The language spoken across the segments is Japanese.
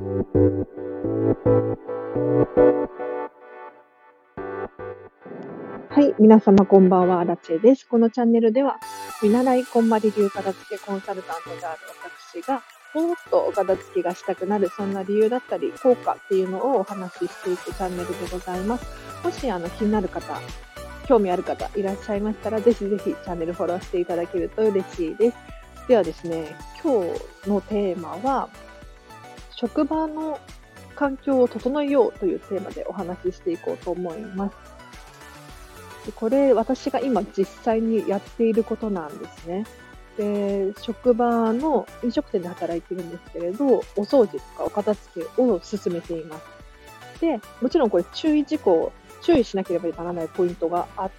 はい、皆様こんばんは、アラチェです。このチャンネルでは、見習いこんまり流片付けコンサルタントである私が、もっとお片付けがしたくなる、そんな理由だったり、効果っていうのをお話ししていくチャンネルでございます。もしあの気になる方、興味ある方いらっしゃいましたら、ぜひぜひチャンネルフォローしていただけると嬉しいです。ではですね、今日のテーマは、職場の環境を整えようというテーマでお話ししていこうと思います。でこれ、私が今実際にやっていることなんですね。で、職場の飲食店で働いてるんですけれど、お掃除とかお片付けを進めています。で、もちろんこれ注意事項、注意しなければならないポイントがあ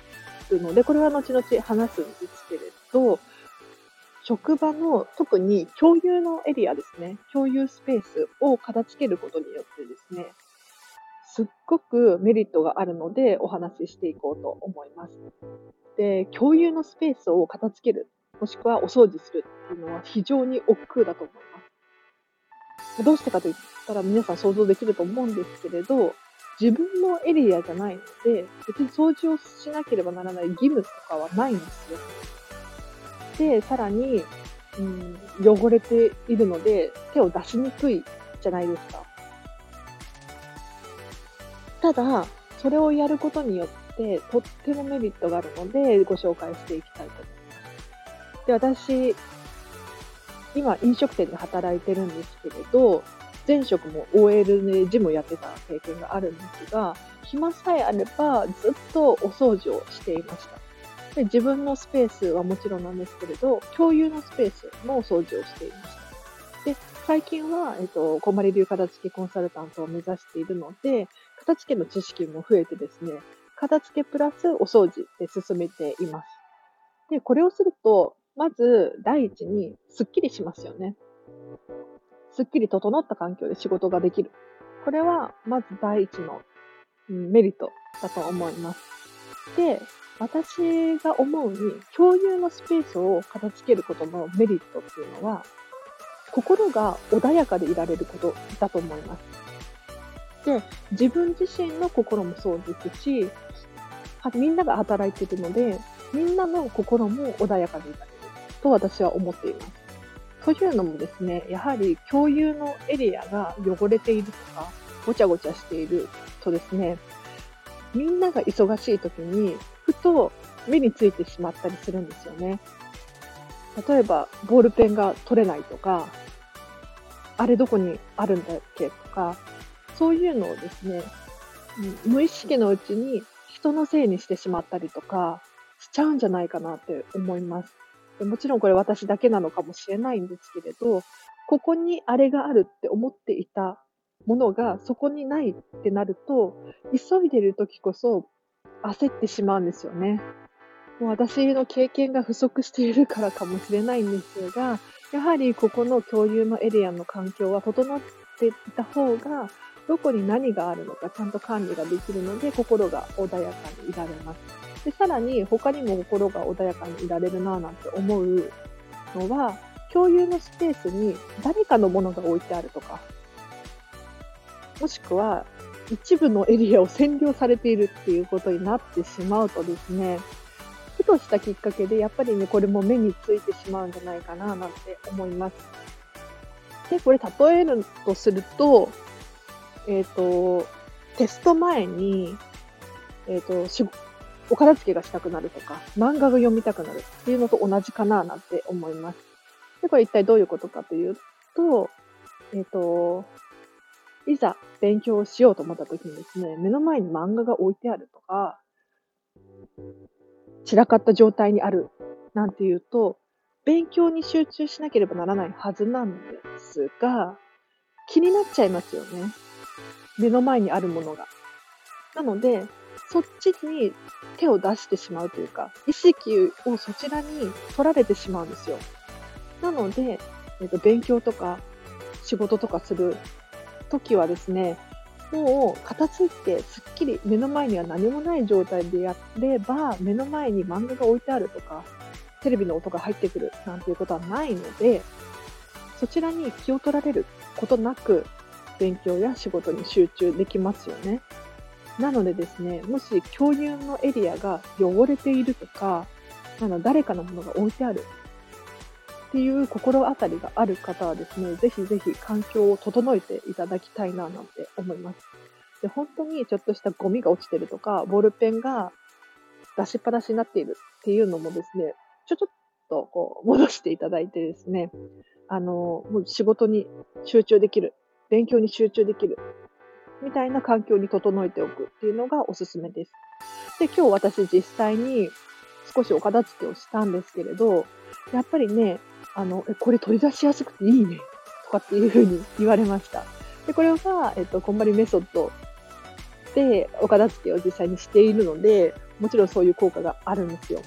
るので、これは後々話すんですけれど、職場の特に共有のエリアですね、共有スペースを片付けることによってですね、すっごくメリットがあるのでお話ししていこうと思います。で、共有のスペースを片付ける、もしくはお掃除するっていうのは非常に億劫だと思います。どうしてかといったら皆さん想像できると思うんですけれど、自分のエリアじゃないので、別に掃除をしなければならない義務とかはないんですよ。で、さらに、うん、汚れているので、手を出しにくいじゃないですか。ただ、それをやることによって、とってもメリットがあるので、ご紹介していきたいと思います。で、私、今、飲食店で働いてるんですけれど、前職も OL でジムやってた経験があるんですが、暇さえあればずっとお掃除をしていました。で自分のスペースはもちろんなんですけれど、共有のスペースのお掃除をしていました。で、最近は、えっと、こんまり流片付けコンサルタントを目指しているので、片付けの知識も増えてですね、片付けプラスお掃除で進めています。で、これをすると、まず第一にスッキリしますよね。すっきり整った環境で仕事ができる。これはまず第一の、メリットだと思います。で、私が思うに、共有のスペースを片付けることのメリットっていうのは、心が穏やかでいられることだと思います。で、自分自身の心もそうですし、みんなが働いているので、みんなの心も穏やかでいられると私は思っています。というのもですね、やはり共有のエリアが汚れているとか、ごちゃごちゃしているとですね、みんなが忙しい時にと目についてしまったりするんですよね。例えば、ボールペンが取れないとか、あれどこにあるんだっけとか、そういうのをですね、無意識のうちに人のせいにしてしまったりとかしちゃうんじゃないかなって思います。でもちろんこれ私だけなのかもしれないんですけれど、ここにあれがあるって思っていたものがそこにないってなると、急いでる時こそ焦ってしまうんですよね。もう私の経験が不足しているからかもしれないんですが、やはりここの共有のエリアの環境は整っていた方が、どこに何があるのかちゃんと管理ができるので、心が穏やかにいられます。で、さらに他にも心が穏やかにいられるなぁなんて思うのは、共有のスペースに誰かのものが置いてあるとか、もしくは一部のエリアを占領されているっていうことになってしまうとですね、ふとしたきっかけでやっぱりね、これも目についてしまうんじゃないかななんて思います。で、これ例えるとすると、えっ、ー、と、テスト前に、えっ、ー、と、お片付けがしたくなるとか、漫画が読みたくなるっていうのと同じかななんて思います。で、これ一体どういうことかというと、えっ、ー、と、いざ勉強をしようと思った時にですね、目の前に漫画が置いてあるとか、散らかった状態にあるなんていうと、勉強に集中しなければならないはずなんですが、気になっちゃいますよね。目の前にあるものが。なので、そっちに手を出してしまうというか、意識をそちらに取られてしまうんですよ。なので、えっと、勉強とか仕事とかする時はですね、もう片付いてすっきり目の前には何もない状態でやれば、目の前に漫画が置いてあるとか、テレビの音が入ってくるなんていうことはないので、そちらに気を取られることなく、勉強や仕事に集中できますよね。なのでですね、もし共有のエリアが汚れているとか、あの誰かのものが置いてあるっていう心当たりがある方はですね、ぜひぜひ環境を整えていただきたいななんて思います。で、本当にちょっとしたゴミが落ちてるとか、ボールペンが出しっぱなしになっているっていうのもですね、ちょちょっとこう戻していただいてですね、あの、もう仕事に集中できる、勉強に集中できる、みたいな環境に整えておくっていうのがおすすめです。で、今日私実際に少しお片付けをしたんですけれど、やっぱりね、あの、え、これ取り出しやすくていいね、とかっていうふうに言われました。で、これが、えっと、こんまりメソッドでお片付けを実際にしているので、もちろんそういう効果があるんですよ。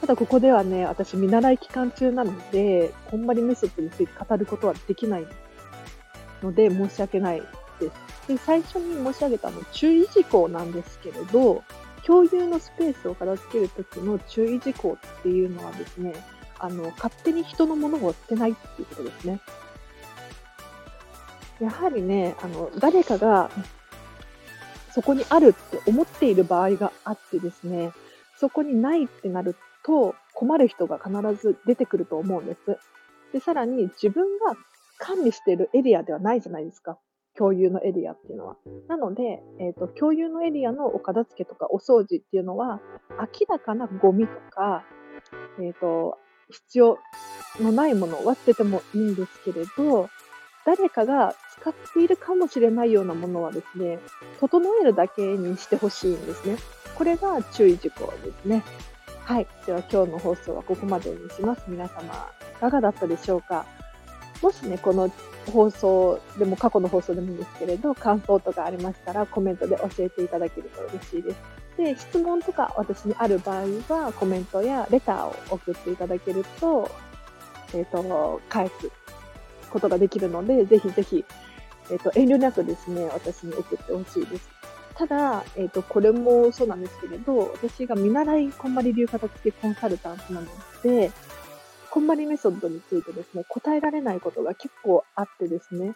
ただここではね、私見習い期間中なので、こんまりメソッドについて語ることはできないので申し訳ないです。で、最初に申し上げたの注意事項なんですけれど、共有のスペースを片付けるときの注意事項っていうのはですね、あの、勝手に人のものを捨てないっていうことですね。やはりね、あの、誰かがそこにあるって思っている場合があってですね、そこにないってなると困る人が必ず出てくると思うんです。で、さらに自分が管理しているエリアではないじゃないですか。共有のエリアっていうのは。なので、えっ、ー、と、共有のエリアのお片付けとかお掃除っていうのは、明らかなゴミとか、えっ、ー、と、必要のないものを捨ててもいいんですけれど、誰かが使っているかもしれないようなものはですね、整えるだけにしてほしいんですね。これが注意事項ですね。はい。では今日の放送はここまでにします。皆様、いかがだったでしょうか？もしね、この放送でも過去の放送でもいいんですけれど、感想とかありましたらコメントで教えていただけると嬉しいです。で、質問とか私にある場合はコメントやレターを送っていただけると、えっ、ー、と、返すことができるので、ぜひぜひ、えっ、ー、と、遠慮なくですね、私に送ってほしいです。ただ、えっ、ー、と、これもそうなんですけれど、私が見習いこんまり流片付けコンサルタントなので、こんまりメソッドについてですね、答えられないことが結構あってですね、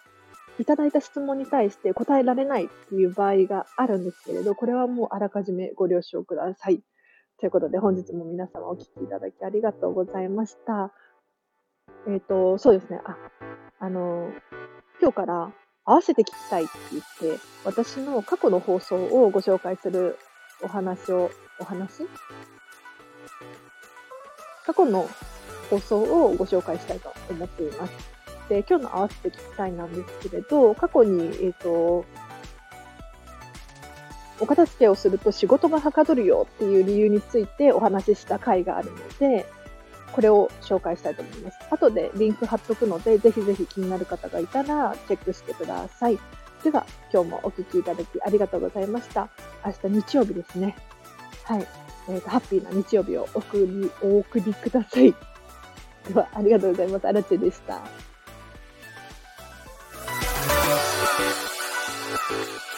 いただいた質問に対して答えられないっていう場合があるんですけれど、これはもうあらかじめご了承ください。ということで、本日も皆様お聞きいただきありがとうございました。えっ、ー、と、そうですね。あ、あの、今日から合わせて聞きたいって言って、私の過去の放送をご紹介するお話を、お話？過去の放送をご紹介したいと思っています。で、今日の合わせて聞きたいなんですけれど、過去に、えっ、ー、と、お片付けをすると仕事がはかどるよっていう理由についてお話しした回があるので、これを紹介したいと思います。後でリンク貼っとくので、ぜひぜひ気になる方がいたらチェックしてください。では、今日もお聴きいただきありがとうございました。明日日曜日ですね。はい。えっ、ー、と、ハッピーな日曜日をお送り、お送りください。では、ありがとうございます。あらちでした。Bye.